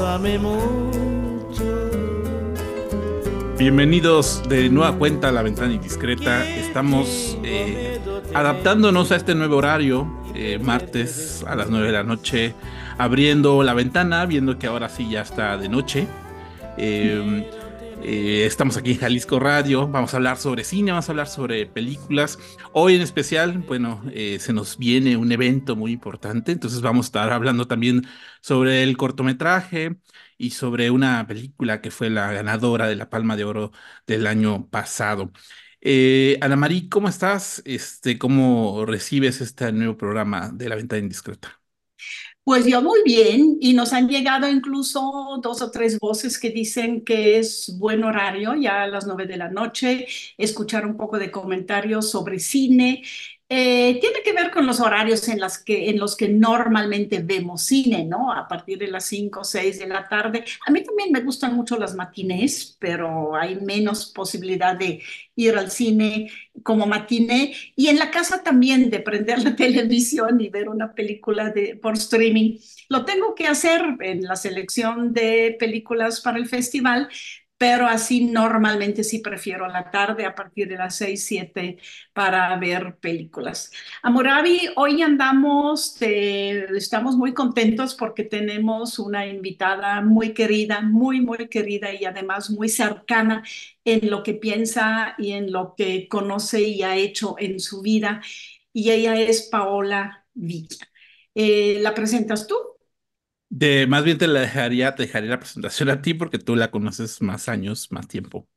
bésame mucho. Bienvenidos de nueva cuenta a La Ventana Indiscreta. Estamos eh, adaptándonos a este nuevo horario, eh, martes a las 9 de la noche, abriendo la ventana, viendo que ahora sí ya está de noche. Eh, eh, estamos aquí en Jalisco Radio, vamos a hablar sobre cine, vamos a hablar sobre películas. Hoy en especial, bueno, eh, se nos viene un evento muy importante, entonces vamos a estar hablando también sobre el cortometraje y sobre una película que fue la ganadora de la Palma de Oro del año pasado. Eh, Ana Marí, ¿cómo estás? Este, ¿cómo recibes este nuevo programa de La Ventana Indiscreta? Pues yo muy bien y nos han llegado incluso dos o tres voces que dicen que es buen horario ya a las nueve de la noche, escuchar un poco de comentarios sobre cine. Eh, tiene que ver con los horarios en, las que, en los que normalmente vemos cine, ¿no? A partir de las cinco o seis de la tarde. A mí también me gustan mucho las matinés, pero hay menos posibilidad de ir al cine como matiné y en la casa también de prender la televisión y ver una película de, por streaming. Lo tengo que hacer en la selección de películas para el festival, pero así normalmente sí prefiero la tarde a partir de las 6, 7 para ver películas. Amoravi, hoy andamos, estamos muy contentos porque tenemos una invitada muy querida, muy, muy querida y además muy cercana en lo que piensa y en lo que conoce y ha hecho en su vida. Y ella es Paola Villa. Eh, ¿La presentas tú? De, más bien te la dejaría, te dejaría la presentación a ti porque tú la conoces más años, más tiempo.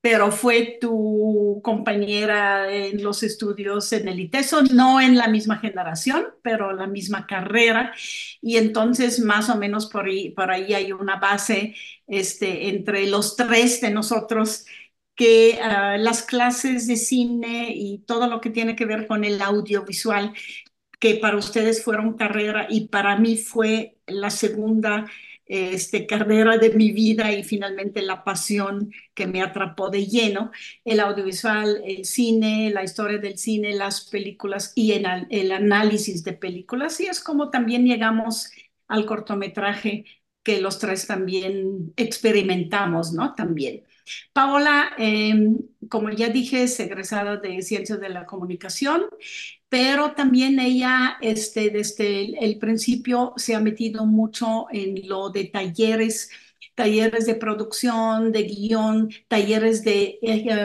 Pero fue tu compañera en los estudios en el ITESO, no en la misma generación, pero la misma carrera. Y entonces más o menos por ahí, por ahí hay una base este, entre los tres de nosotros que uh, las clases de cine y todo lo que tiene que ver con el audiovisual que para ustedes fueron carrera y para mí fue la segunda este, carrera de mi vida y finalmente la pasión que me atrapó de lleno, el audiovisual, el cine, la historia del cine, las películas y el, el análisis de películas. Y es como también llegamos al cortometraje que los tres también experimentamos, ¿no? También. Paola, eh, como ya dije, es egresada de Ciencias de la Comunicación, pero también ella este, desde el, el, principio se ha metido mucho en lo de talleres talleres de producción, de guion, talleres de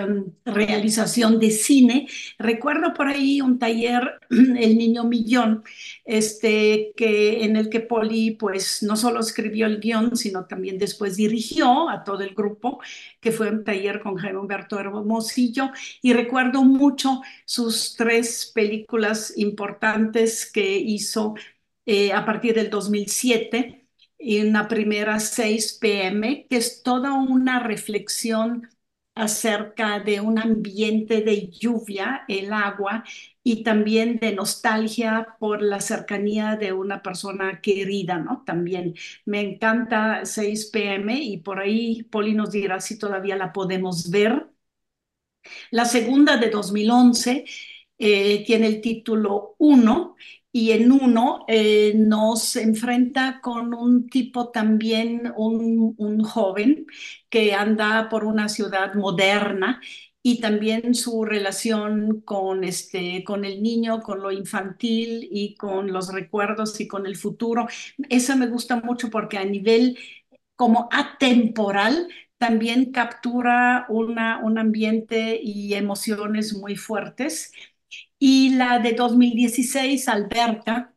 um, realización de cine. Recuerdo por ahí un taller, El Niño Millón, este, que, en el que Poli pues no solo escribió el guion, sino también después dirigió a todo el grupo, que fue un taller con Jaime Humberto Hermosillo, y recuerdo mucho sus tres películas importantes que hizo eh, a partir del 2007, y una primera 6 pm, que es toda una reflexión acerca de un ambiente de lluvia, el agua, y también de nostalgia por la cercanía de una persona querida, ¿no? También me encanta 6 pm y por ahí Poli nos dirá si todavía la podemos ver. La segunda de 2011 eh, tiene el título 1 y en uno eh, nos enfrenta con un tipo también, un, joven que anda por una ciudad moderna y también su relación con, este, con el niño, con lo infantil y con los recuerdos y con el futuro. Eso me gusta mucho porque a nivel como atemporal también captura una, un ambiente y emociones muy fuertes y la de 2016, Alberta,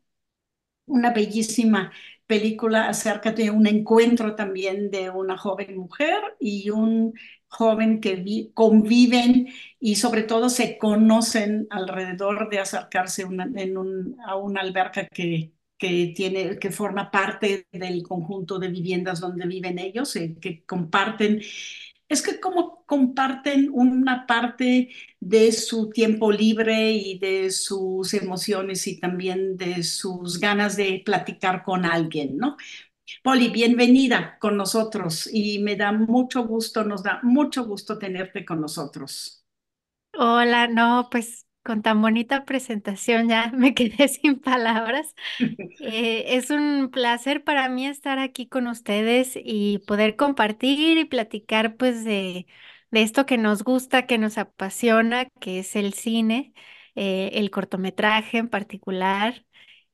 una bellísima película acerca de un encuentro también de una joven mujer y un joven que conviven y sobre todo se conocen alrededor de acercarse a una alberca que, que, tiene, que forma parte del conjunto de viviendas donde viven ellos, eh, que comparten es que como comparten una parte de su tiempo libre y de sus emociones y también de sus ganas de platicar con alguien, ¿no? Poli, bienvenida con nosotros y me da mucho gusto, nos da mucho gusto tenerte con nosotros. Hola, no, pues con tan bonita presentación ya me quedé sin palabras. Eh, es un placer para mí estar aquí con ustedes y poder compartir y platicar pues de, de esto que nos gusta, que nos apasiona, que es el cine, eh, el cortometraje en particular.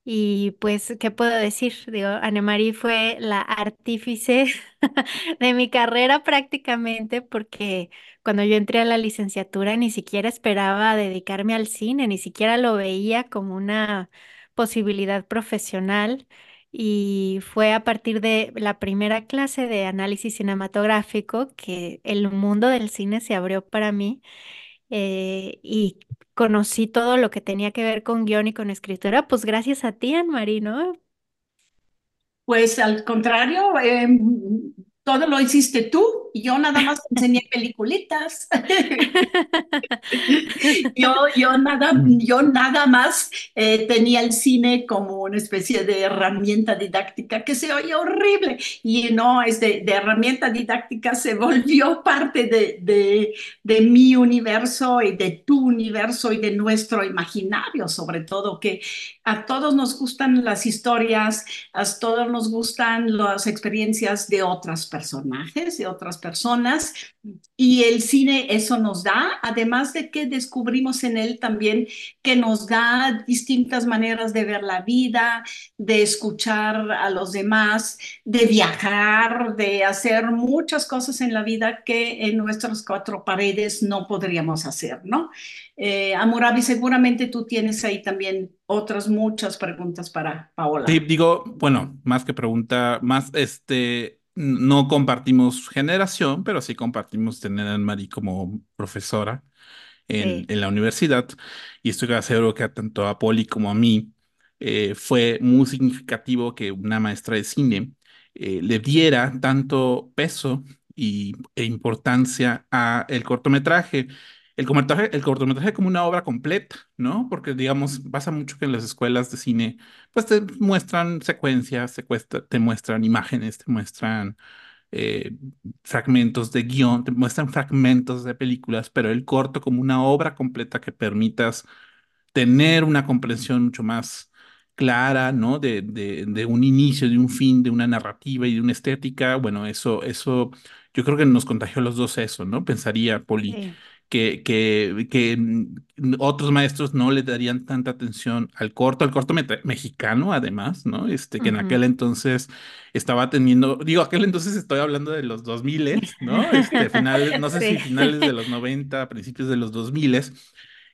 Y pues, ¿qué puedo decir? Digo, Anemarie fue la artífice de mi carrera prácticamente porque cuando yo entré a la licenciatura ni siquiera esperaba dedicarme al cine, ni siquiera lo veía como una posibilidad profesional. Y fue a partir de la primera clase de análisis cinematográfico que el mundo del cine se abrió para mí eh, y conocí todo lo que tenía que ver con guion y con escritura, pues gracias a ti, Anne-Marie, ¿no? Pues al contrario, em, todo lo hiciste tú y yo nada más enseñé peliculitas. yo, yo, nada, yo nada más eh, tenía el cine como una especie de herramienta didáctica que se oye horrible y no, es de, de herramienta didáctica se volvió parte de, de, de, mi universo y de tu universo y de nuestro imaginario, sobre todo que a todos nos gustan las historias, a todos nos gustan las experiencias de otras personajes, de otras personas, y el cine eso nos da, además de que descubrimos en él también que nos da distintas maneras de ver la vida, de escuchar a los demás, de viajar, de hacer muchas cosas en la vida que en nuestras cuatro paredes no podríamos hacer, ¿no? Eh, Amurabi, seguramente tú tienes ahí también otras muchas preguntas para Paola. Digo, bueno, más que pregunta, más este, no compartimos generación, pero sí compartimos tener a Anne-Marie como profesora en, en, la universidad. Y estoy seguro que tanto a Poli como a mí eh, fue muy significativo que una maestra de cine eh, le diera tanto peso y, e importancia a el cortometraje el cortometraje, el cortometraje como una obra completa, ¿no? Porque, digamos, pasa mucho que en las escuelas de cine, pues te muestran secuencias, te muestran imágenes, te muestran eh, fragmentos de guion, te muestran fragmentos de películas, pero el corto como una obra completa que permitas tener una comprensión mucho más clara, ¿no? De, de, de un inicio, de un fin, de una narrativa y de una estética, bueno, eso, eso, yo creo que nos contagió a los dos eso, ¿no? Pensaría, Poli. Que, que, que otros maestros no le darían tanta atención al corto, al corto mexicano además, ¿no? Este, que en aquel entonces estaba teniendo, digo, aquel entonces estoy hablando de los 2000, ¿no? Este, finales, no sé si finales de los 90, principios de los 2000,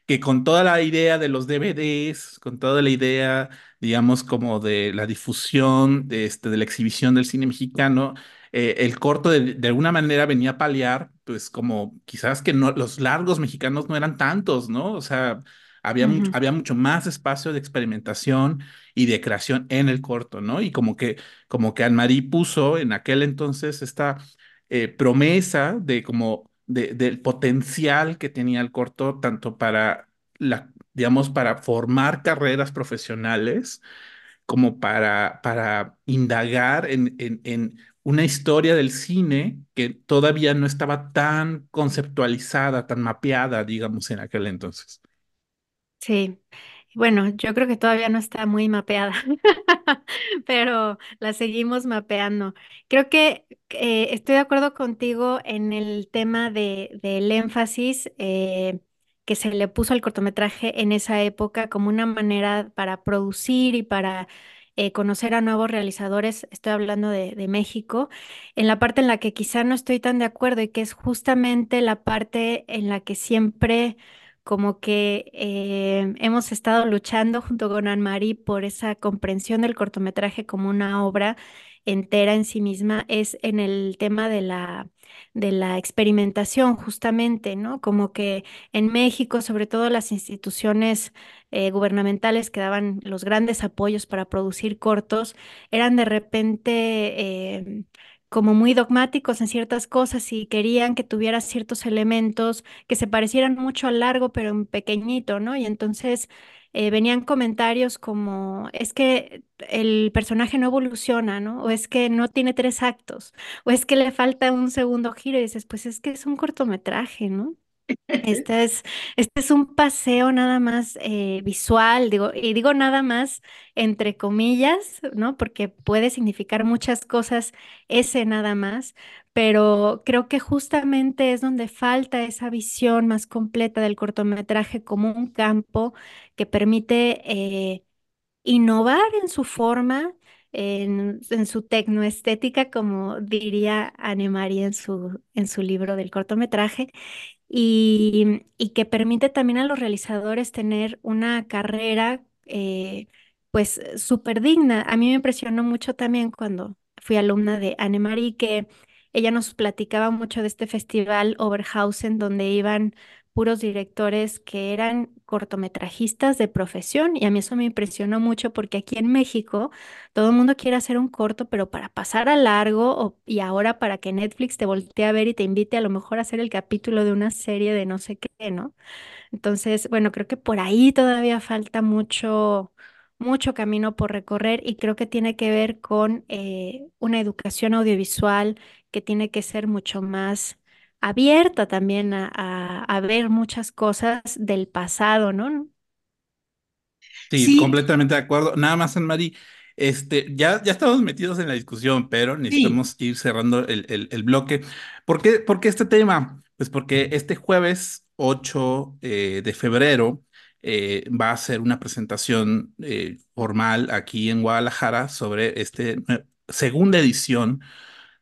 que con toda la idea de los DVDs, con toda la idea, digamos, como de la difusión, de, este, de la exhibición del cine mexicano, eh, el corto de, alguna manera venía a paliar, pues como quizás que no, los largos mexicanos no eran tantos, ¿no? O sea, había, mucho, había mucho más espacio de experimentación y de creación en el corto, ¿no? Y como que, como que Anne-Marie puso en aquel entonces esta eh, promesa de como de, del potencial que tenía el corto, tanto para la, digamos, para formar carreras profesionales, como para, para indagar en, en, en una historia del cine que todavía no estaba tan conceptualizada, tan mapeada, digamos, en aquel entonces. Sí, bueno, yo creo que todavía no está muy mapeada, pero la seguimos mapeando. Creo que eh, estoy de acuerdo contigo en el tema de, del énfasis eh, que se le puso al cortometraje en esa época como una manera para producir y para eh, conocer a nuevos realizadores, estoy hablando de, México, en la parte en la que quizá no estoy tan de acuerdo y que es justamente la parte en la que siempre como que eh, hemos estado luchando junto con Anne-Marie por esa comprensión del cortometraje como una obra entera en sí misma, es en el tema de la de la experimentación, justamente, ¿no? Como que en México, sobre todo las instituciones eh, gubernamentales que daban los grandes apoyos para producir cortos, eran de repente eh, como muy dogmáticos en ciertas cosas y querían que tuviera ciertos elementos que se parecieran mucho al largo, pero en pequeñito, ¿no? Y entonces eh, venían comentarios como, es que el personaje no evoluciona, ¿no? O es que no tiene tres actos, o es que le falta un segundo giro y dices, pues es que es un cortometraje, ¿no? Este es, este es un paseo nada más eh, visual, digo, y digo nada más entre comillas, ¿no? Porque puede significar muchas cosas ese nada más, pero creo que justamente es donde falta esa visión más completa del cortometraje como un campo que permite eh, innovar en su forma. En, en, su tecnoestética, como diría Anne en su, en su libro del cortometraje, y, que permite también a los realizadores tener una carrera eh, pues súper digna. A mí me impresionó mucho también cuando fui alumna de Anne-Marie que ella nos platicaba mucho de este festival Oberhausen donde iban puros directores que eran cortometrajistas de profesión y a mí eso me impresionó mucho porque aquí en México todo el mundo quiere hacer un corto, pero para pasar a largo y ahora para que Netflix te voltee a ver y te invite a lo mejor a hacer el capítulo de una serie de no sé qué, ¿no? Entonces, bueno, creo que por ahí todavía falta mucho, mucho camino por recorrer y creo que tiene que ver con eh, una educación audiovisual que tiene que ser mucho más abierta también a, ver muchas cosas del pasado, ¿no? Sí, completamente de acuerdo. Nada más, Anne-Marie, este, ya, ya estamos metidos en la discusión, pero necesitamos ir cerrando el, el, bloque. ¿Por qué, ¿Por qué, este tema? Pues porque este jueves 8 eh, de febrero eh, va a ser una presentación eh, formal aquí en Guadalajara sobre esta segunda edición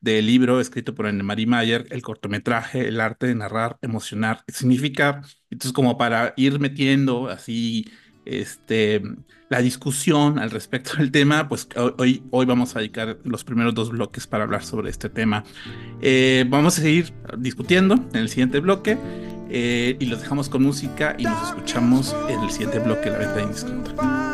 del libro escrito por Anne-Marie Mayer, el cortometraje, el arte de narrar, emocionar. Significa, entonces, como para ir metiendo así este, la discusión al respecto del tema, pues hoy, hoy vamos a dedicar los primeros dos bloques para hablar sobre este tema. Eh, vamos a seguir discutiendo en el siguiente bloque eh, y los dejamos con música y nos escuchamos en el siguiente bloque de La Venta Indiscreta.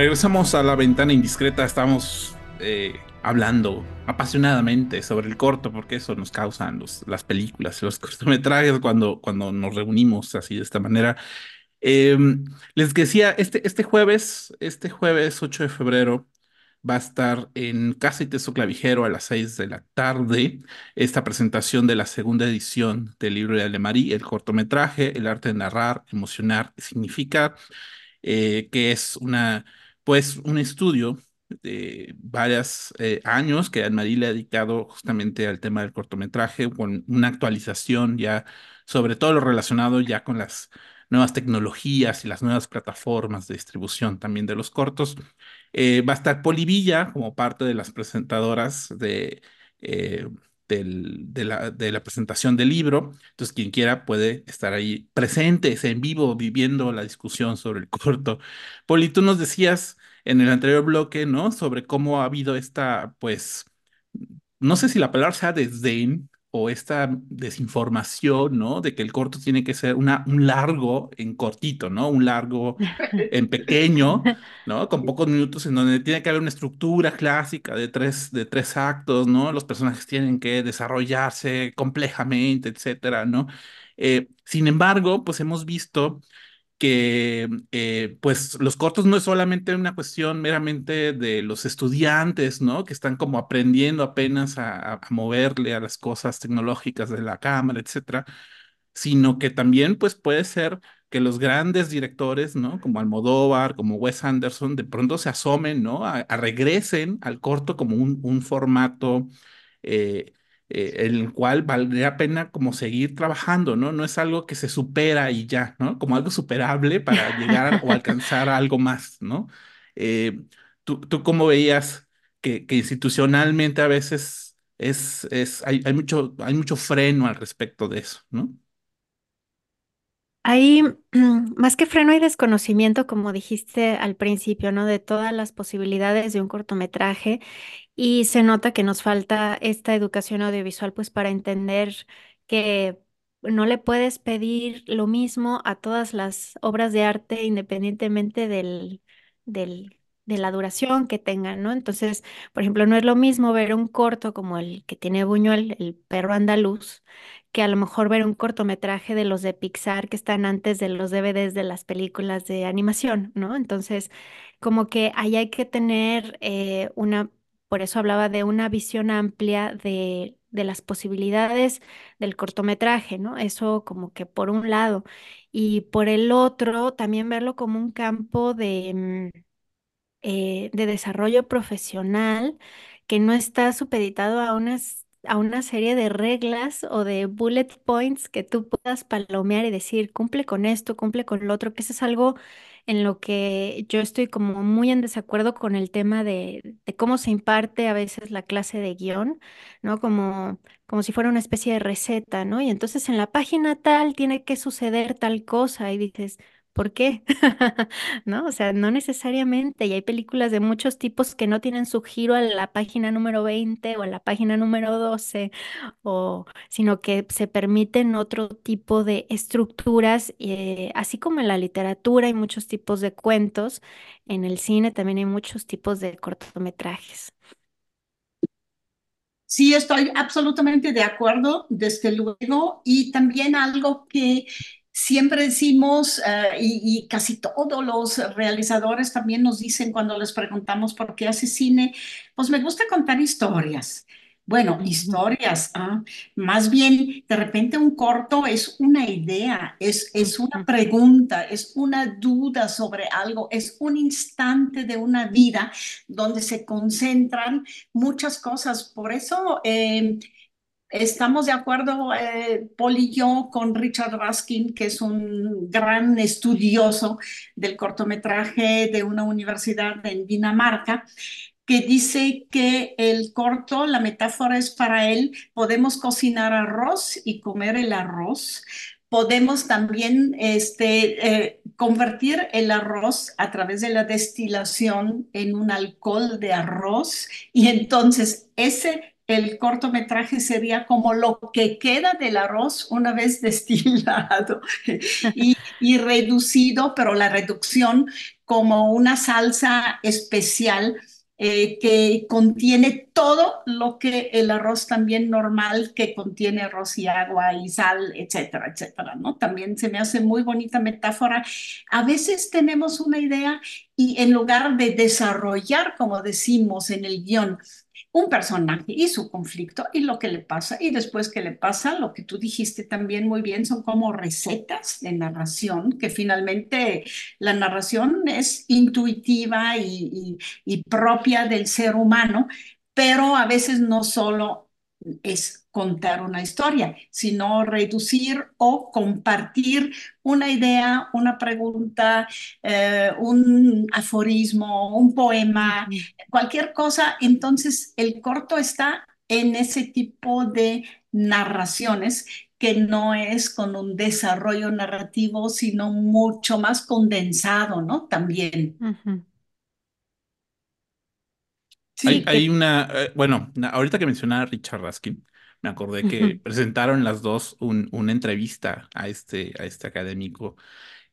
Regresamos a la ventana indiscreta, estamos eh, hablando apasionadamente sobre el corto, porque eso nos causan los, las películas, los cortometrajes cuando, cuando nos reunimos así de esta manera. Em, les decía, este, este jueves, este jueves 8 de febrero, va a estar en Casa y Teso Clavijero a las 6 de la tarde esta presentación de la segunda edición del libro de Alemarí, el cortometraje, el arte de narrar, emocionar, significar, eh, que es una pues un estudio de varios eh, años que Anne-Marie le ha dedicado justamente al tema del cortometraje, con una actualización ya sobre todo lo relacionado ya con las nuevas tecnologías y las nuevas plataformas de distribución también de los cortos. Eh, va a estar Polivilla como parte de las presentadoras de, eh, de, la, presentación del libro. Entonces, quien quiera puede estar ahí presentes en vivo, viviendo la discusión sobre el corto. Poli, tú nos decías en el anterior bloque, ¿no? Sobre cómo ha habido esta, pues, no sé si la palabra sea desdén o esta desinformación, ¿no? De que el corto tiene que ser una, un largo en cortito, ¿no? Un largo en pequeño, ¿no? Con pocos minutos en donde tiene que haber una estructura clásica de tres, de tres actos, ¿no? Los personajes tienen que desarrollarse complejamente, etcétera, ¿no? Eh, sin embargo, pues hemos visto que eh, pues los cortos no es solamente una cuestión meramente de los estudiantes, ¿no? Que están como aprendiendo apenas a, moverle a las cosas tecnológicas de la cámara, etcétera, sino que también pues puede ser que los grandes directores, ¿no? Como Almodóvar, como Wes Anderson, de pronto se asomen, ¿no? A, regresen al corto como un, un formato eh, eh, en el cual valdría pena como seguir trabajando, ¿no? No es algo que se supera y ya, ¿no? Como algo superable para llegar o alcanzar algo más, ¿no? Eh, ¿tú, ¿tú, cómo veías que, que, institucionalmente a veces es, es, hay, hay, mucho, hay mucho freno al respecto de eso, ¿no? Hay más que freno y desconocimiento, como dijiste al principio, ¿no? De todas las posibilidades de un cortometraje y se nota que nos falta esta educación audiovisual, pues para entender que no le puedes pedir lo mismo a todas las obras de arte independientemente del, del, de la duración que tengan, ¿no? Entonces, por ejemplo, no es lo mismo ver un corto como el que tiene Buñuel, el perro andaluz, que a lo mejor ver un cortometraje de los de Pixar que están antes de los DVDs de las películas de animación, ¿no? Entonces, como que ahí hay que tener eh, una, por eso hablaba de una visión amplia de, de las posibilidades del cortometraje, ¿no? Eso como que por un lado. Y por el otro, también verlo como un campo de, mm, eh, de desarrollo profesional que no está supeditado a unas a una serie de reglas o de bullet points que tú puedas palomear y decir, cumple con esto, cumple con lo otro, que eso es algo en lo que yo estoy como muy en desacuerdo con el tema de, de cómo se imparte a veces la clase de guion, ¿no? Como, como si fuera una especie de receta, ¿no? Y entonces en la página tal tiene que suceder tal cosa y dices, ¿Por qué? ¿No? O sea, no necesariamente. Y hay películas de muchos tipos que no tienen su giro en la página número 20 o en la página número 12, o, sino que se permiten otro tipo de estructuras, eh, así como en la literatura hay muchos tipos de cuentos, en el cine también hay muchos tipos de cortometrajes. Sí, estoy absolutamente de acuerdo, desde luego, y también algo que siempre decimos, eh, y, y, casi todos los realizadores también nos dicen cuando les preguntamos por qué hace cine, pues me gusta contar historias. Bueno, historias, ¿ah? más bien de repente un corto es una idea, es, es una pregunta, es una duda sobre algo, es un instante de una vida donde se concentran muchas cosas. Por eso eh, estamos de acuerdo, eh, y yo, con Richard Raskin, que es un gran estudioso del cortometraje de una universidad en Dinamarca que dice que el corto, la metáfora es para él, podemos cocinar arroz y comer el arroz. Podemos también este, eh, convertir el arroz a través de la destilación en un alcohol de arroz y entonces ese el cortometraje sería como lo que queda del arroz una vez destilado y, reducido, pero la reducción como una salsa especial eh, que contiene todo lo que el arroz también normal, que contiene arroz y agua y sal, etcétera, etcétera. También se me hace muy bonita metáfora. A veces tenemos una idea y en lugar de desarrollar, como decimos en el guion, un personaje y su conflicto y lo que le pasa y después que le pasa, lo que tú dijiste también muy bien, son como recetas de narración, que finalmente la narración es intuitiva y, propia del ser humano, pero a veces no solo es contar una historia, sino reducir o compartir una idea, una pregunta, eh, un aforismo, un poema, cualquier cosa. Entonces, el corto está en ese tipo de narraciones que no es con un desarrollo narrativo, sino mucho más condensado, ¿no? También. Uh -huh. Sí, hay, hay, una, eh, bueno, ahorita que mencionaba Richard Raskin, me acordé que uh -huh. presentaron las dos un, una entrevista a este, a este académico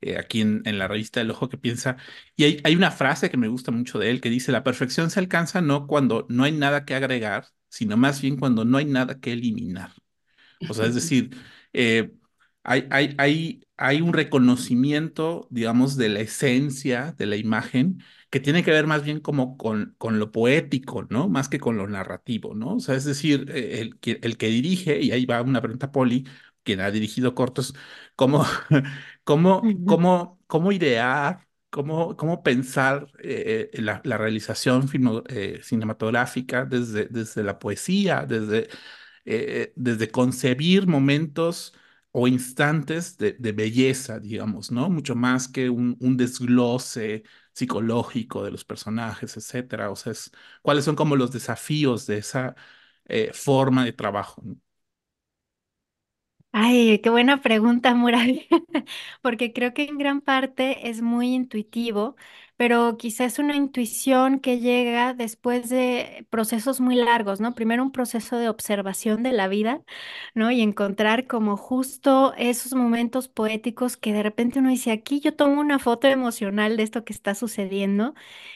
eh, aquí en, en, la revista El Ojo que Piensa, y hay, hay, una frase que me gusta mucho de él que dice, la perfección se alcanza no cuando no hay nada que agregar, sino más bien cuando no hay nada que eliminar. O sea, es decir, eh, hay, hay, hay, hay un reconocimiento, digamos, de la esencia de la imagen, que tiene que ver más bien como con, con lo poético, ¿no? Más que con lo narrativo, ¿no? O sea, es decir, eh, el, el que dirige, y ahí va una pregunta Poli, quien ha dirigido cortos, cómo, cómo, cómo, cómo idear, cómo, cómo pensar eh, la, la, realización filmo, eh, cinematográfica desde, desde la poesía, desde, eh, desde concebir momentos o instantes de, belleza, digamos, ¿no? Mucho más que un, desglose psicológico de los personajes, etcétera. O sea, es, ¿cuáles son como los desafíos de esa eh, forma de trabajo? Ay, qué buena pregunta, Mural, porque creo que en gran parte es muy intuitivo, pero quizás una intuición que llega después de procesos muy largos, ¿no? Primero un proceso de observación de la vida, ¿no? Y encontrar como justo esos momentos poéticos que de repente uno dice, aquí yo tomo una foto emocional de esto que está sucediendo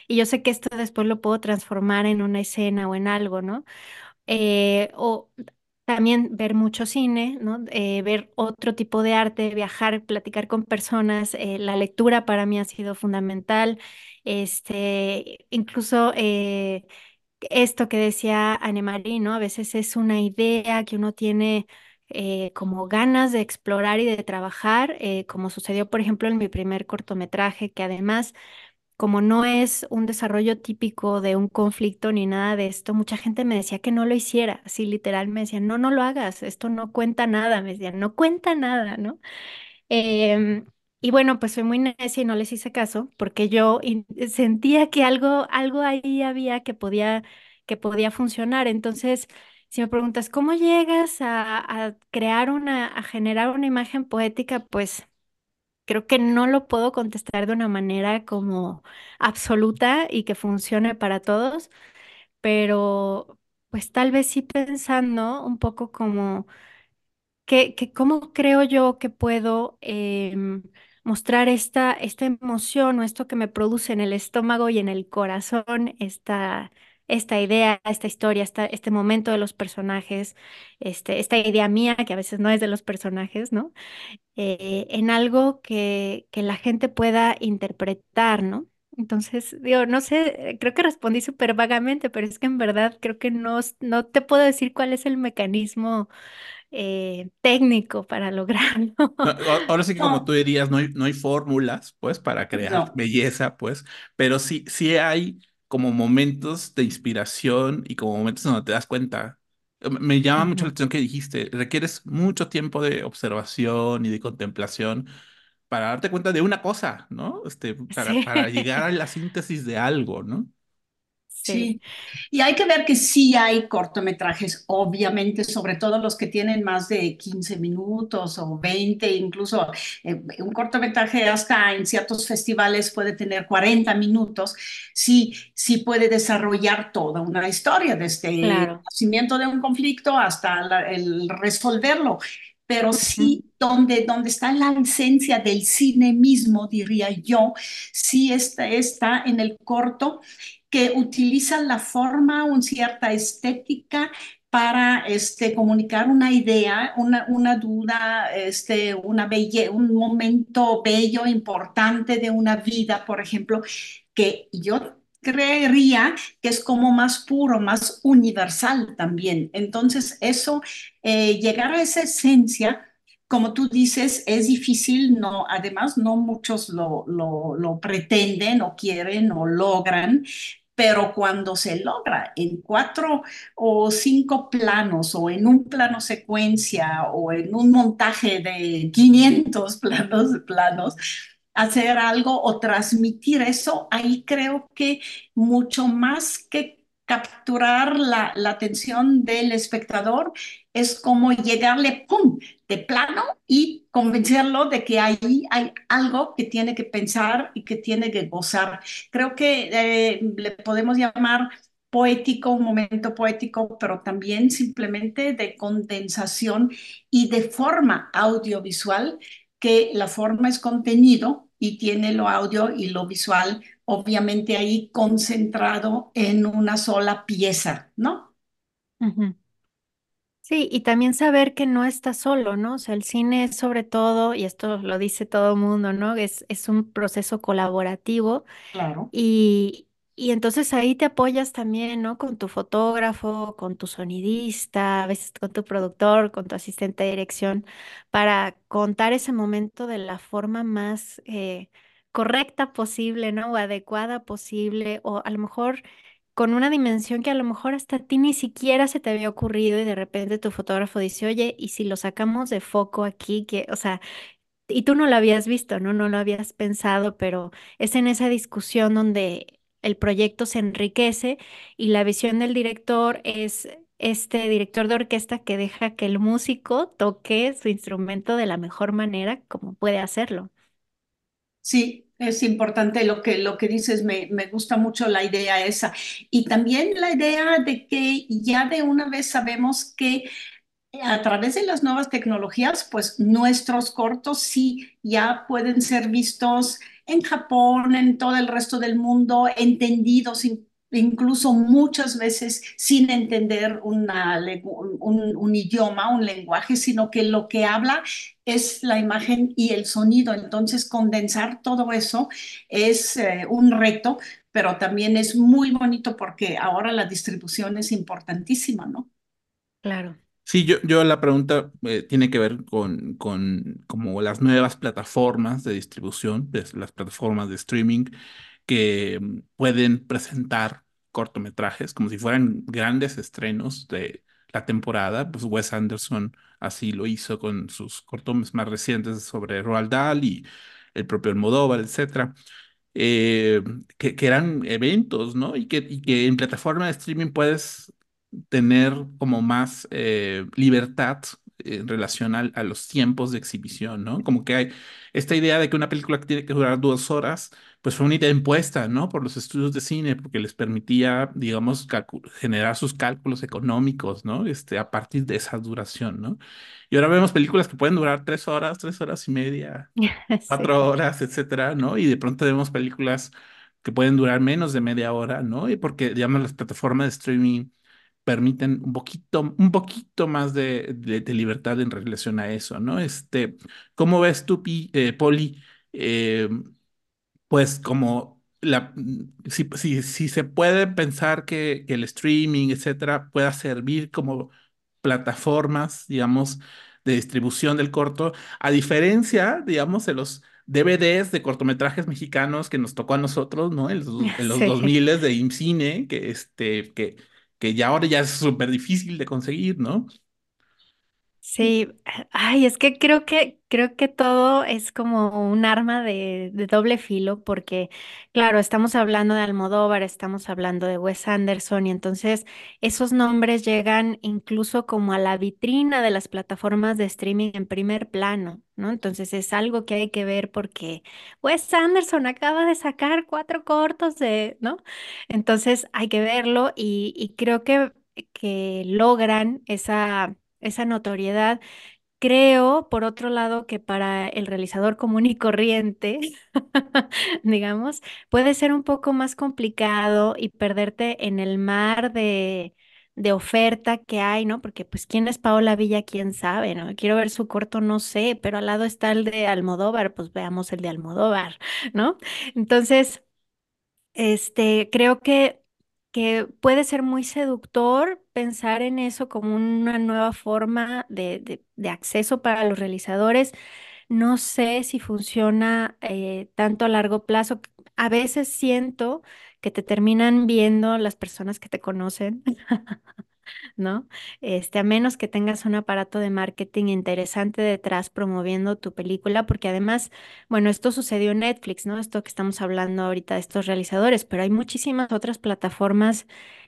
y yo sé que esto después lo puedo transformar en una escena o en algo, ¿no? Eh, o también ver mucho cine, ¿no? Eh, ver otro tipo de arte, viajar, platicar con personas. Eh, la lectura para mí ha sido fundamental. Este, incluso eh, esto que decía Anne-Marie, ¿no? A veces es una idea que uno tiene como ganas de explorar y de trabajar, como sucedió, por ejemplo, en mi primer cortometraje, que además como no es un desarrollo típico de un conflicto ni nada de esto, mucha gente me decía que no lo hiciera, así literal me decían, no, no lo hagas, esto no cuenta nada, me decían, no cuenta nada, ¿no? Eh, y bueno, pues soy muy necia y no les hice caso porque yo sentía que algo, algo ahí había que podía, que podía funcionar. Entonces, si me preguntas, ¿cómo llegas a, a crear una, a generar una imagen poética? Pues creo que no lo puedo contestar de una manera como absoluta y que funcione para todos, pero pues tal vez sí pensando un poco como que, que cómo creo yo que puedo em, mostrar esta, esta emoción o esto que me produce en el estómago y en el corazón, esta, esta idea, esta historia, esta, este momento de los personajes, este, esta idea mía, que a veces no es de los personajes, ¿no? Eh, en algo que, que la gente pueda interpretar, ¿no? Entonces, digo, no sé, creo que respondí súper vagamente, pero es que en verdad creo que no, no te puedo decir cuál es el mecanismo eh, técnico para lograrlo. No, ahora sí que como tú dirías, no hay, no hay fórmulas, pues, para crear no. belleza, pues, pero sí, sí hay como momentos de inspiración y como momentos donde te das cuenta. Eh, Me llama mucho la atención que dijiste, requieres mucho tiempo de observación y de contemplación para darte cuenta de una cosa, ¿no? Este, para, Sí, para llegar a la síntesis de algo, ¿no? Sí, Sí, y hay que ver que sí hay cortometrajes, obviamente, sobre todo los que tienen más de 15 minutos o 20, incluso eh, un cortometraje hasta en ciertos festivales puede tener 40 minutos, sí, sí puede desarrollar toda una historia, desde el claro. nacimiento de un conflicto hasta la- el resolverlo. Pero sí, donde, donde está la esencia del cine mismo, diría yo, sí está, está en el corto que utilizan la forma, una cierta estética para este, comunicar una idea, una, una duda, este, una belle, un momento bello, importante de una vida, por ejemplo, que yo creería que es como más puro, más universal también. Entonces, eso, eh, llegar a esa esencia, como tú dices, es difícil, no, además no muchos lo, lo, lo pretenden o quieren o logran, pero cuando se logra en cuatro o cinco planos o en un plano secuencia o en un montaje de 500 planos, planos, hacer algo o transmitir eso, ahí creo que mucho más que capturar la, la atención del espectador, es como llegarle, ¡pum!, de plano y convencerlo de que ahí hay algo que tiene que pensar y que tiene que gozar. Creo que eh, le podemos llamar poético, un momento poético, pero también simplemente de condensación y de forma audiovisual, que la forma es contenido y tiene lo audio y lo visual, obviamente ahí concentrado en una sola pieza, ¿no? ujú. Sí, y también saber que no estás solo, ¿no? O sea, el cine es sobre todo, y esto lo dice todo el mundo, ¿no? Es, es un proceso colaborativo Claro. y, y entonces ahí te apoyas también, ¿no? Con tu fotógrafo, con tu sonidista, a veces con tu productor, con tu asistente de dirección, para contar ese momento de la forma más eh, correcta posible, ¿no? O adecuada posible, o a lo mejor con una dimensión que a lo mejor hasta a ti ni siquiera se te había ocurrido y de repente tu fotógrafo dice, oye, ¿y si lo sacamos de foco aquí? Que, o sea, y tú no lo habías visto, ¿no? No lo habías pensado, pero es en esa discusión donde el proyecto se enriquece y la visión del director es este director de orquesta que deja que el músico toque su instrumento de la mejor manera como puede hacerlo. Sí, es importante lo que, lo que dices, me, me gusta mucho la idea esa. Y también la idea de que ya de una vez sabemos que a través de las nuevas tecnologías, pues nuestros cortos sí ya pueden ser vistos en Japón, en todo el resto del mundo, entendidos incluso muchas veces sin entender una un, un idioma, un lenguaje, sino que lo que habla es la imagen y el sonido. Entonces, condensar todo eso es eh, un reto, pero también es muy bonito porque ahora la distribución es importantísima, ¿no? Claro. Sí, yo, yo la pregunta eh, tiene que ver con, con como las nuevas plataformas de distribución, las plataformas de streaming que mm, pueden presentar cortometrajes como si fueran grandes estrenos de la temporada. Pues Wes Anderson así lo hizo con sus cortomes más recientes sobre Roald Dahl y el propio Almodóvar, etcétera eh, que, que eran eventos, ¿no? Y que, y que en plataforma de streaming puedes tener como más eh, libertad en relación a, a los tiempos de exhibición, ¿no? Como que hay esta idea de que una película que tiene que durar dos horas, pues fue una idea impuesta, ¿no? Por los estudios de cine, porque les permitía, digamos, generar sus cálculos económicos, ¿no? Este, a partir de esa duración, ¿no? Y ahora vemos películas que pueden durar tres horas, tres horas y media, cuatro horas, etcétera, ¿no? Y de pronto vemos películas que pueden durar menos de media hora, ¿no? Y porque, digamos, las plataformas de streaming permiten un poquito, un poquito más de, de, libertad en relación a eso, ¿no? Este, ¿cómo ves tú, eh, Poli? Eh, pues como la, si, si, si, se puede pensar que, que el streaming, etcétera, pueda servir como plataformas, digamos, de distribución del corto, a diferencia, digamos, de los DVDs de cortometrajes mexicanos que nos tocó a nosotros, ¿no? En los, en los 2000 de IMCINE, que, este, que, que ya ahora ya es súper difícil de conseguir, ¿no? Sí, ay, es que creo que creo que todo es como un arma de, de doble filo, porque claro, estamos hablando de Almodóvar, estamos hablando de Wes Anderson, y entonces esos nombres llegan incluso como a la vitrina de las plataformas de streaming en primer plano, ¿no? Entonces es algo que hay que ver porque Wes Anderson acaba de sacar cuatro cortos de, ¿no? Entonces hay que verlo y, y creo que, que logran esa esa notoriedad. Creo, por otro lado, que para el realizador común y corriente, digamos, puede ser un poco más complicado y perderte en el mar de, de oferta que hay, ¿no? Porque pues quién es Paola Villa, quién sabe, ¿no? Quiero ver su corto, no sé, pero al lado está el de Almodóvar, pues veamos el de Almodóvar, ¿no? Entonces, este, creo que que puede ser muy seductor pensar en eso como una nueva forma de, acceso para los realizadores. No sé si funciona eh, tanto a largo plazo. A veces siento que te terminan viendo las personas que te conocen ¿no? Este, a menos que tengas un aparato de marketing interesante detrás promoviendo tu película, porque además, bueno, esto sucedió en Netflix, ¿no? Esto que estamos hablando ahorita de estos realizadores, pero hay muchísimas otras plataformas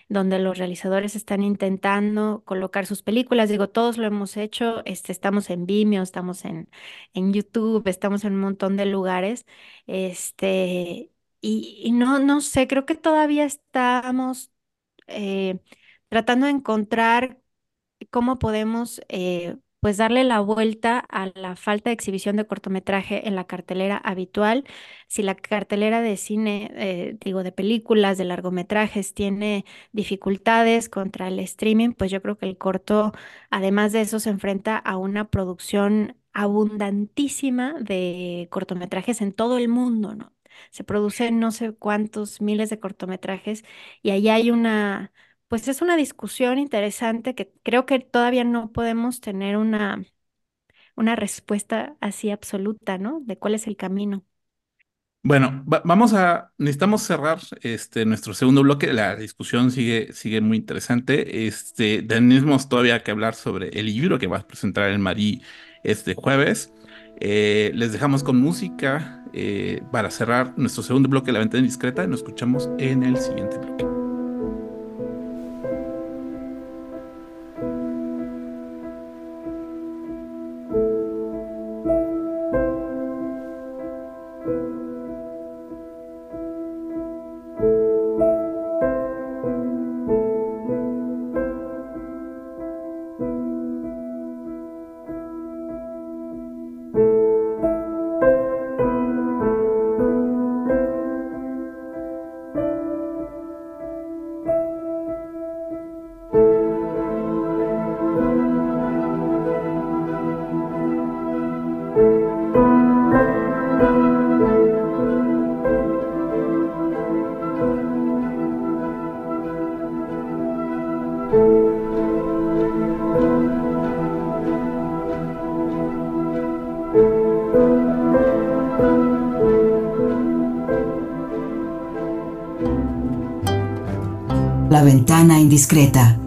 donde los realizadores están intentando colocar sus películas. Digo, todos lo hemos hecho, este, estamos en Vimeo, estamos en, en YouTube, estamos en un montón de lugares, este, y, y no, no sé, creo que todavía estamos... Eh, tratando de encontrar cómo podemos eh, pues darle la vuelta a la falta de exhibición de cortometraje en la cartelera habitual. Si la cartelera de cine, eh, digo, de películas, de largometrajes, tiene dificultades contra el streaming, pues yo creo que el corto, además de eso, se enfrenta a una producción abundantísima de cortometrajes en todo el mundo, ¿no? Se producen no sé cuántos miles de cortometrajes y ahí hay una pues es una discusión interesante que creo que todavía no podemos tener una, una respuesta así absoluta, ¿no? De cuál es el camino. Bueno, vamos a, necesitamos cerrar este, nuestro segundo bloque. La discusión sigue, sigue muy interesante. Este, tenemos todavía que hablar sobre el libro que va a presentar el Marí este jueves. Eh, les dejamos con música eh, para cerrar nuestro segundo bloque la ventana indiscreta nos escuchamos en el siguiente bloque. Indiscreta.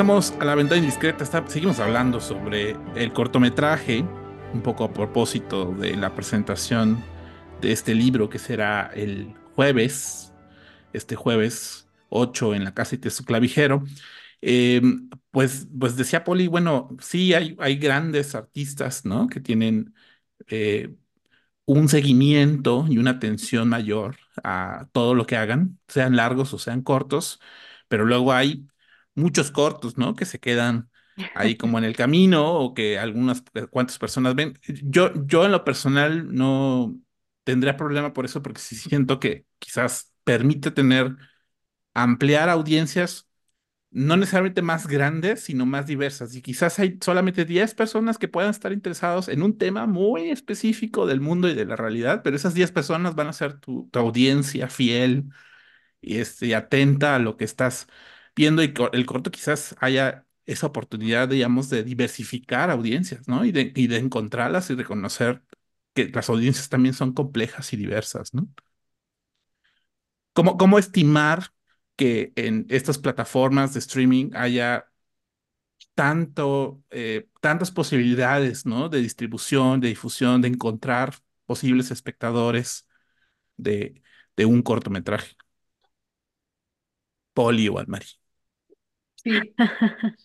Regresamos a la ventana indiscreta. seguimos hablando sobre el cortometraje, un poco a propósito de la presentación de este libro que será el jueves, este jueves 8 en la casa de su clavijero. Em, pues, pues decía Poli, bueno, sí hay, hay grandes artistas, ¿no? Que tienen eh, un seguimiento y una atención mayor a todo lo que hagan, sean largos o sean cortos, pero luego hay muchos cortos, ¿no? Que se quedan ahí como en el camino o que algunas cuantas personas ven. Yo, yo en lo personal no tendría problema por eso porque sí siento que quizás permite tener, ampliar audiencias no necesariamente más grandes, sino más diversas. Y quizás hay solamente 10 personas que puedan estar interesados en un tema muy específico del mundo y de la realidad, pero esas 10 personas van a ser tu, audiencia fiel y este, atenta a lo que estás viendo. Y el corto quizás haya esa oportunidad, digamos, de diversificar audiencias, ¿no? Y de, y de encontrarlas y reconocer que las audiencias también son complejas y diversas, ¿no? ¿Cómo, cómo estimar que en estas plataformas de streaming haya tanto, eh, tantas posibilidades, ¿no? De distribución, de difusión, de encontrar posibles espectadores de, de un cortometraje. Poli o Almari. Sí.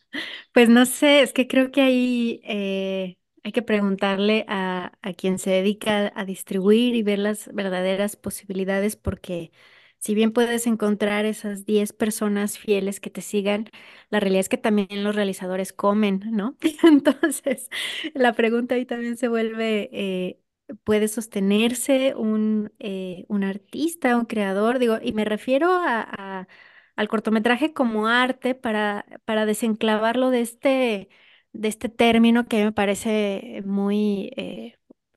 Pues no sé, es que creo que ahí eh, hay que preguntarle a, a quien se dedica a distribuir y ver las verdaderas posibilidades porque si bien puedes encontrar esas 10 personas fieles que te sigan, la realidad es que también los realizadores comen, ¿no? Entonces, la pregunta ahí también se vuelve, eh, ¿puede sostenerse un, eh, un artista, un creador? Digo, y me refiero a, al cortometraje como arte para, para desenclavarlo de este, de este término que me parece muy... Eh,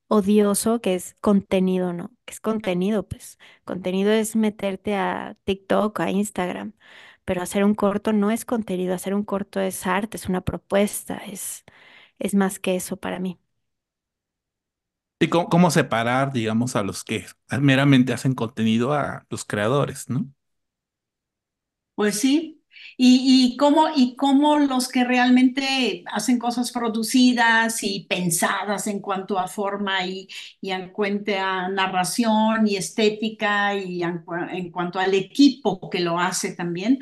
odioso que es contenido, ¿no? ¿Qué es contenido? Pues contenido es meterte a TikTok, a Instagram, pero hacer un corto no es contenido, hacer un corto es arte, es una propuesta, es, es más que eso para mí. ¿Y cómo, cómo separar, digamos, a los que meramente hacen contenido a los creadores, ¿no? Pues sí, y, y, cómo, y cómo los que realmente hacen cosas producidas y pensadas en cuanto a forma y, y en cuanto a narración y estética y en, cuanto al equipo que lo hace también,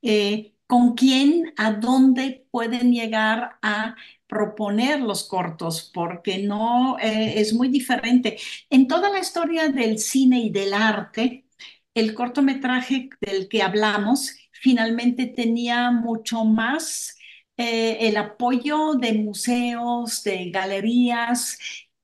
eh, con quién, a dónde pueden llegar a proponer los cortos, porque no eh, es muy diferente. En toda la historia del cine y del arte, el cortometraje del que hablamos finalmente tenía mucho más eh, el apoyo de museos, de galerías,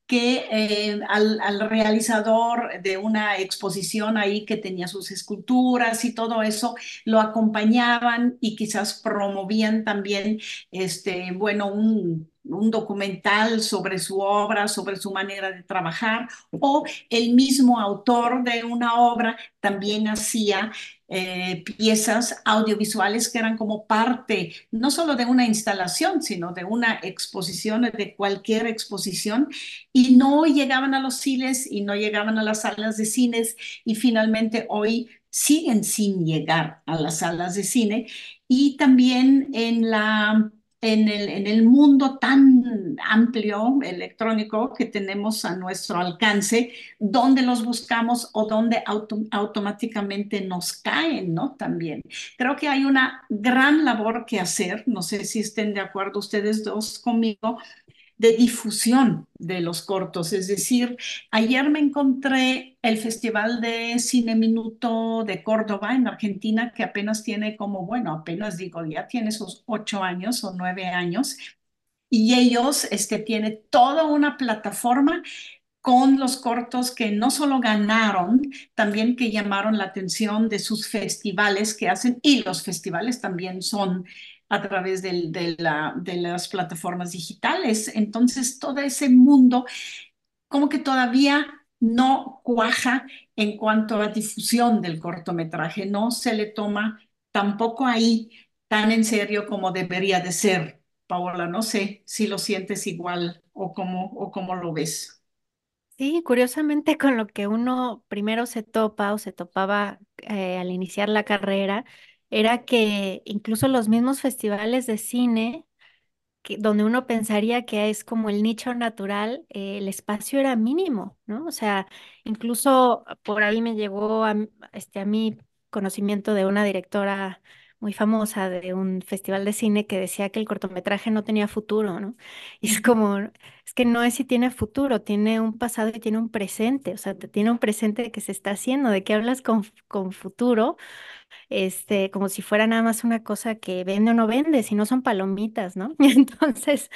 que eh, al, realizador de una exposición ahí que tenía sus esculturas y todo eso, lo acompañaban y quizás promovían también, este, bueno, un, un documental sobre su obra, sobre su manera de trabajar, o el mismo autor de una obra también hacía eh, piezas audiovisuales que eran como parte no solo de una instalación, sino de una exposición, de cualquier exposición, y no llegaban a los cines y no llegaban a las salas de cines y finalmente hoy siguen sin llegar a las salas de cine. Y también en la en el, en el mundo tan amplio electrónico que tenemos a nuestro alcance, donde los buscamos o donde automáticamente nos caen, ¿no? También. Creo que hay una gran labor que hacer, no sé si estén de acuerdo ustedes dos conmigo, de difusión de los cortos. Es decir, ayer me encontré el Festival de Cine Minuto de Córdoba en Argentina, que apenas tiene como, bueno, apenas digo, ya tiene sus ocho años o nueve años. Y ellos este, tienen toda una plataforma con los cortos que no solo ganaron, también que llamaron la atención de sus festivales que hacen, y los festivales también son a través de, la, de las plataformas digitales. Entonces, todo ese mundo como que todavía no cuaja en cuanto a difusión del cortometraje, no se le toma tampoco ahí tan en serio como debería de ser. Paola, no sé si lo sientes igual o cómo, o cómo lo ves. Sí, curiosamente con lo que uno primero se topa o se topaba eh, al iniciar la carrera, era que incluso los mismos festivales de cine, que, donde uno pensaría que es como el nicho natural, eh, el espacio era mínimo, ¿no? O sea, incluso por ahí me llegó a, este, a mí conocimiento de una directora muy famosa de un festival de cine que decía que el cortometraje no tenía futuro, ¿no? Y es como, es que no es si tiene futuro, tiene un pasado y tiene un presente, o sea, tiene un presente que se está haciendo, de que hablas con, con futuro, este, como si fuera nada más una cosa que vende o no vende, si no son palomitas, ¿no? Y entonces,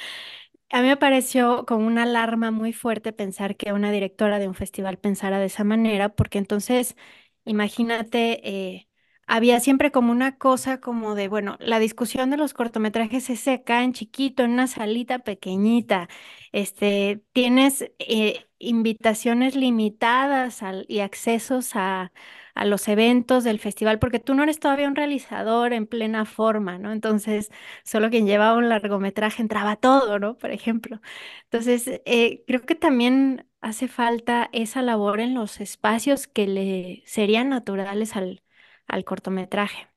a mí me pareció como una alarma muy fuerte pensar que una directora de un festival pensara de esa manera, porque entonces, imagínate, eh, había siempre como una cosa como de, bueno, la discusión de los cortometrajes es acá en chiquito, en una salita pequeñita. Este, tienes eh, invitaciones limitadas y accesos a, a los eventos del festival, porque tú no eres todavía un realizador en plena forma, ¿no? Entonces, solo quien llevaba un largometraje entraba todo, ¿no? Por ejemplo. Entonces, eh, creo que también hace falta esa labor en los espacios que le serían naturales al al cortometraje.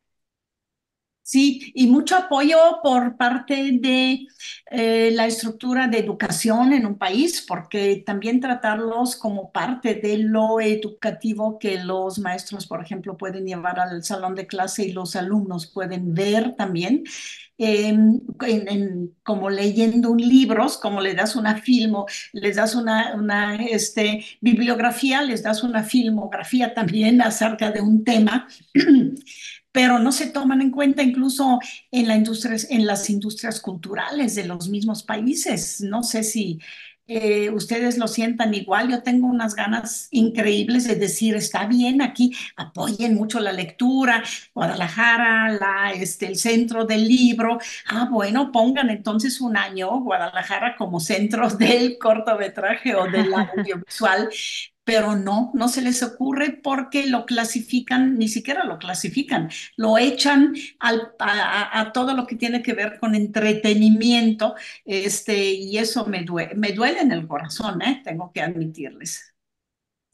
Sí, y mucho apoyo por parte de eh, la estructura de educación en un país, porque también tratarlos como parte de lo educativo que los maestros, por ejemplo, pueden llevar al salón de clase y los alumnos pueden ver también, em, como leyendo libros, como le das una filmo, les das una, este, bibliografía, les das una filmografía también acerca de un tema. pero no se toman en cuenta incluso en las industrias culturales de los mismos países. No sé si eh, ustedes lo sientan igual. Yo tengo unas ganas increíbles de decir, está bien aquí, apoyen mucho la lectura, Guadalajara, la, este, el centro del libro. Ah, bueno, pongan entonces un año Guadalajara como centro del cortometraje o del audiovisual pero no, no se les ocurre porque lo clasifican, ni siquiera lo clasifican, lo echan al, a, todo lo que tiene que ver con entretenimiento, este, y eso me duele, me duele en el corazón, ¿eh? tengo que admitirles.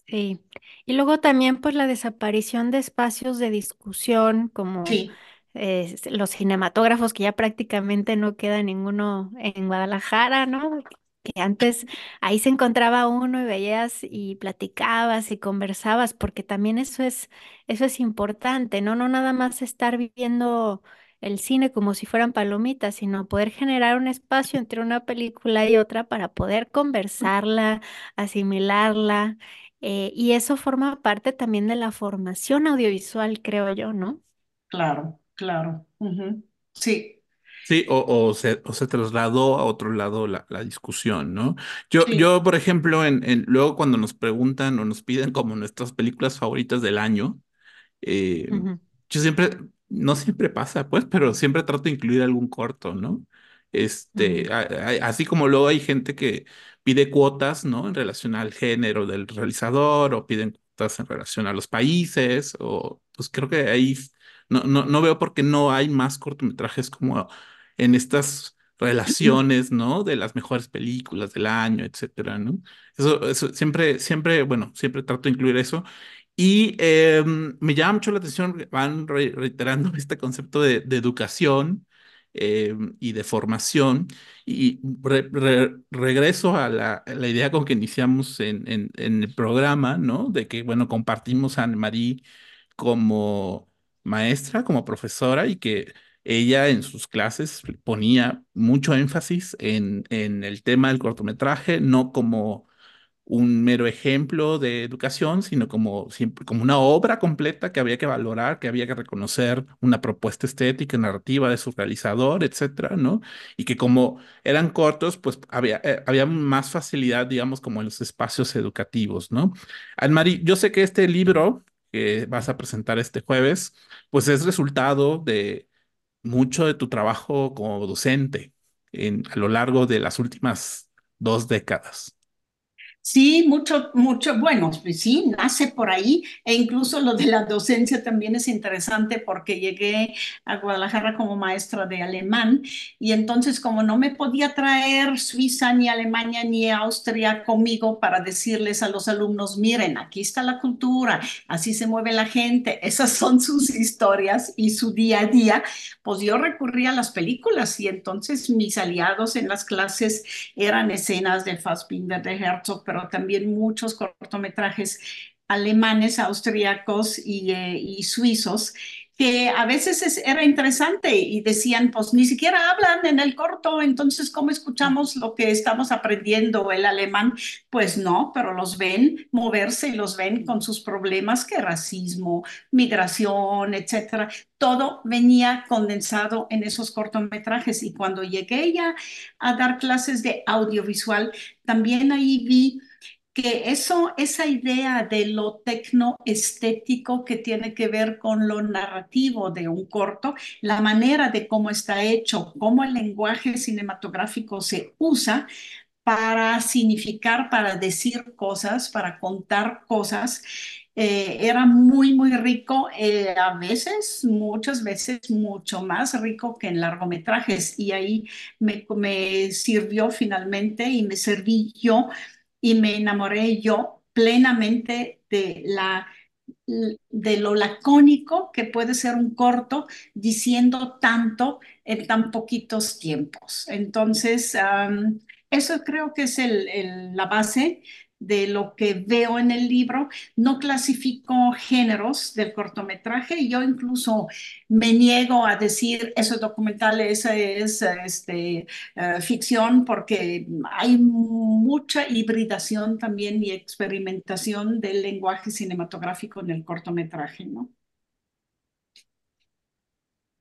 Sí, y luego también pues la desaparición de espacios de discusión como eh, los cinematógrafos, que ya prácticamente no queda ninguno en Guadalajara, ¿no? Que antes ahí se encontraba uno y veías y platicabas y conversabas, porque también eso es, eso es importante, ¿no? No nada más estar viviendo el cine como si fueran palomitas, sino poder generar un espacio entre una película y otra para poder conversarla, asimilarla, eh, y eso forma parte también de la formación audiovisual, creo yo, ¿no? Claro, claro. Sí, Sí, o, se, o se trasladó a otro lado la, la discusión, ¿no? Yo, yo, por ejemplo, en, en, luego cuando nos preguntan o nos piden como nuestras películas favoritas del año, eh, yo siempre, no siempre pasa, pues, pero siempre trato de incluir algún corto, ¿no? Este, así como luego hay gente que pide cuotas, ¿no? En relación al género del realizador o piden cuotas en relación a los países, o pues creo que ahí no, no, no veo por qué no hay más cortometrajes como en estas relaciones, ¿no? De las mejores películas del año, etcétera, ¿no? Eso, eso siempre, siempre, bueno, siempre trato de incluir eso. Y em, me llama mucho la atención, van reiterando este concepto de, educación em, y de formación. Y regreso a la, la, idea con que iniciamos en, en, en, el programa, ¿no? De que, bueno, compartimos a Anne-Marie como maestra, como profesora y que ella en sus clases ponía mucho énfasis en, en el tema del cortometraje, no como un mero ejemplo de educación, sino como, como una obra completa que había que valorar, que había que reconocer una propuesta estética, narrativa de su realizador, etcétera, ¿no? Y que como eran cortos, pues había, eh, había más facilidad, digamos, como en los espacios educativos, ¿no? Anne-Marie, yo sé que este libro que vas a presentar este jueves, pues es resultado de mucho de tu trabajo como docente en, a lo largo de las últimas dos décadas. Sí, mucho, mucho, bueno, pues sí, nace por ahí e incluso lo de la docencia también es interesante porque llegué a Guadalajara como maestra de alemán y entonces como no me podía traer Suiza ni Alemania ni Austria conmigo para decirles a los alumnos, miren, aquí está la cultura, así se mueve la gente, esas son sus historias y su día a día, pues yo recurría a las películas y entonces mis aliados en las clases eran escenas de Fassbinder, de Herzog, pero también muchos cortometrajes alemanes, austríacos y, eh, suizos que a veces era interesante y decían, pues ni siquiera hablan en el corto, entonces ¿cómo escuchamos lo que estamos aprendiendo el alemán? Pues no, pero los ven moverse y los ven con sus problemas que racismo, migración, etcétera. Todo venía condensado en esos cortometrajes y cuando llegué ya a dar clases de audiovisual, también ahí vi que eso, esa idea de lo tecnoestético que tiene que ver con lo narrativo de un corto, la manera de cómo está hecho, cómo el lenguaje cinematográfico se usa para significar, para decir cosas, para contar cosas, eh, era muy, muy rico, eh, a veces, muchas veces, mucho más rico que en largometrajes. Y ahí me, me sirvió finalmente y me serví yo y me enamoré yo plenamente de la de lo lacónico que puede ser un corto diciendo tanto en tan poquitos tiempos. Entonces, eso creo que es el, la base de lo que veo en el libro. No clasifico géneros del cortometraje. Yo incluso me niego a decir eso es documental, eso es este, uh, ficción, porque hay mucha hibridación también y experimentación del lenguaje cinematográfico en el cortometraje, ¿no?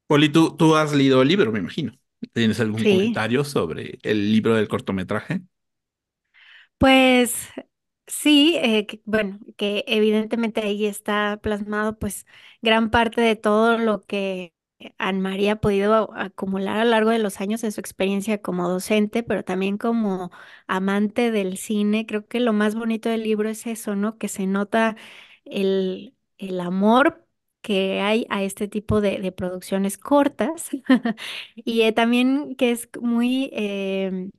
Poli, tú, tú has leído el libro, me imagino. ¿Tienes algún sí. comentario sobre el libro del cortometraje? Pues sí, eh, bueno, que evidentemente ahí está plasmado pues gran parte de todo lo que Anne María ha podido acumular a lo largo de los años en su experiencia como docente, pero también como amante del cine. Creo que lo más bonito del libro es eso, ¿no? Que se nota el, el amor que hay a este tipo de, de producciones cortas y eh, también que es muy... Eh,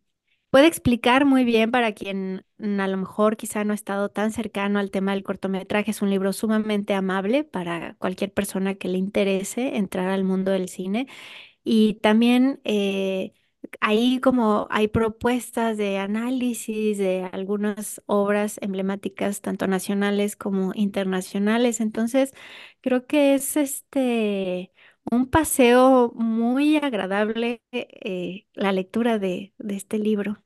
puede explicar muy bien para quien a lo mejor quizá no ha estado tan cercano al tema del cortometraje. Es un libro sumamente amable para cualquier persona que le interese entrar al mundo del cine. Y también eh, ahí como hay propuestas de análisis de algunas obras emblemáticas, tanto nacionales como internacionales. Entonces, creo que es este un paseo muy agradable eh, la lectura de, de este libro.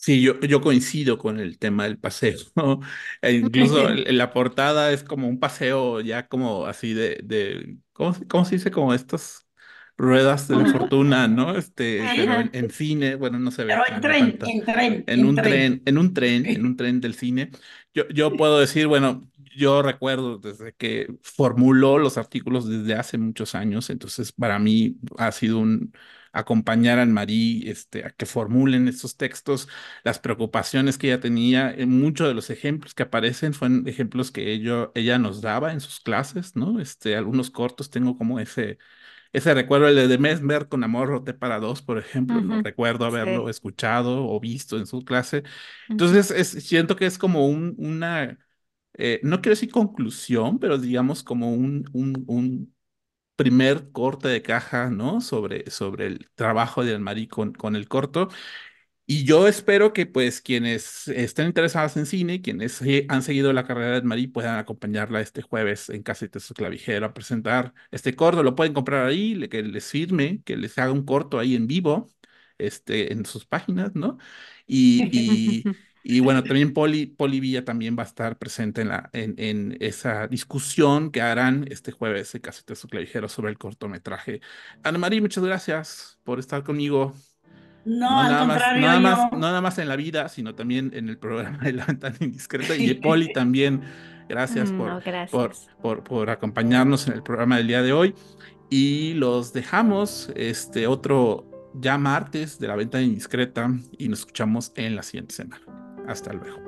Sí, yo, yo coincido con el tema del paseo, ¿no? E incluso la portada es como un paseo ya como así de, de ¿cómo, cómo se dice? Como estas ruedas de la fortuna, ¿no? Este, pero en, en cine, bueno, no se ve. Pero en tren, en tren. En un tren, en un tren, en un tren del cine. Yo, yo puedo decir, bueno, yo recuerdo desde que formuló los artículos desde hace muchos años, entonces para mí ha sido un acompañar a Marie este, a que formulen estos textos, las preocupaciones que ella tenía, en muchos de los ejemplos que aparecen fueron ejemplos que ello, ella nos daba en sus clases, ¿no? Este, algunos cortos tengo como ese, ese recuerdo, el de Mesmer con Amor Rote para dos, por ejemplo, no recuerdo haberlo sí. escuchado o visto en su clase. Entonces, es, siento que es como un, una eh, no quiero decir conclusión, pero digamos como un, un, un, primer corte de caja, ¿no? Sobre, sobre el trabajo de Anne-Marie con, con el corto. Y yo espero que pues quienes estén interesados en cine, quienes han seguido la carrera de Marie puedan acompañarla este jueves en Casa de su Clavijero a presentar este corto. Lo pueden comprar ahí, que les firme, que les haga un corto ahí en vivo, este, en sus páginas, ¿no? Y, y bueno, también Poli, Poli Villa también va a estar presente en, la, en, en esa discusión que harán este jueves en Casete su Clavijero sobre el cortometraje. Ana María, muchas gracias por estar conmigo. No, no nada, más, nada yo... más, no nada más en la vida, sino también en el programa de La Ventana Indiscreta. Y de Poli también, gracias, por, no, gracias. Por, por, por acompañarnos en el programa del día de hoy. Y los dejamos, este otro ya martes de la venta indiscreta y nos escuchamos en la siguiente semana. Hasta luego.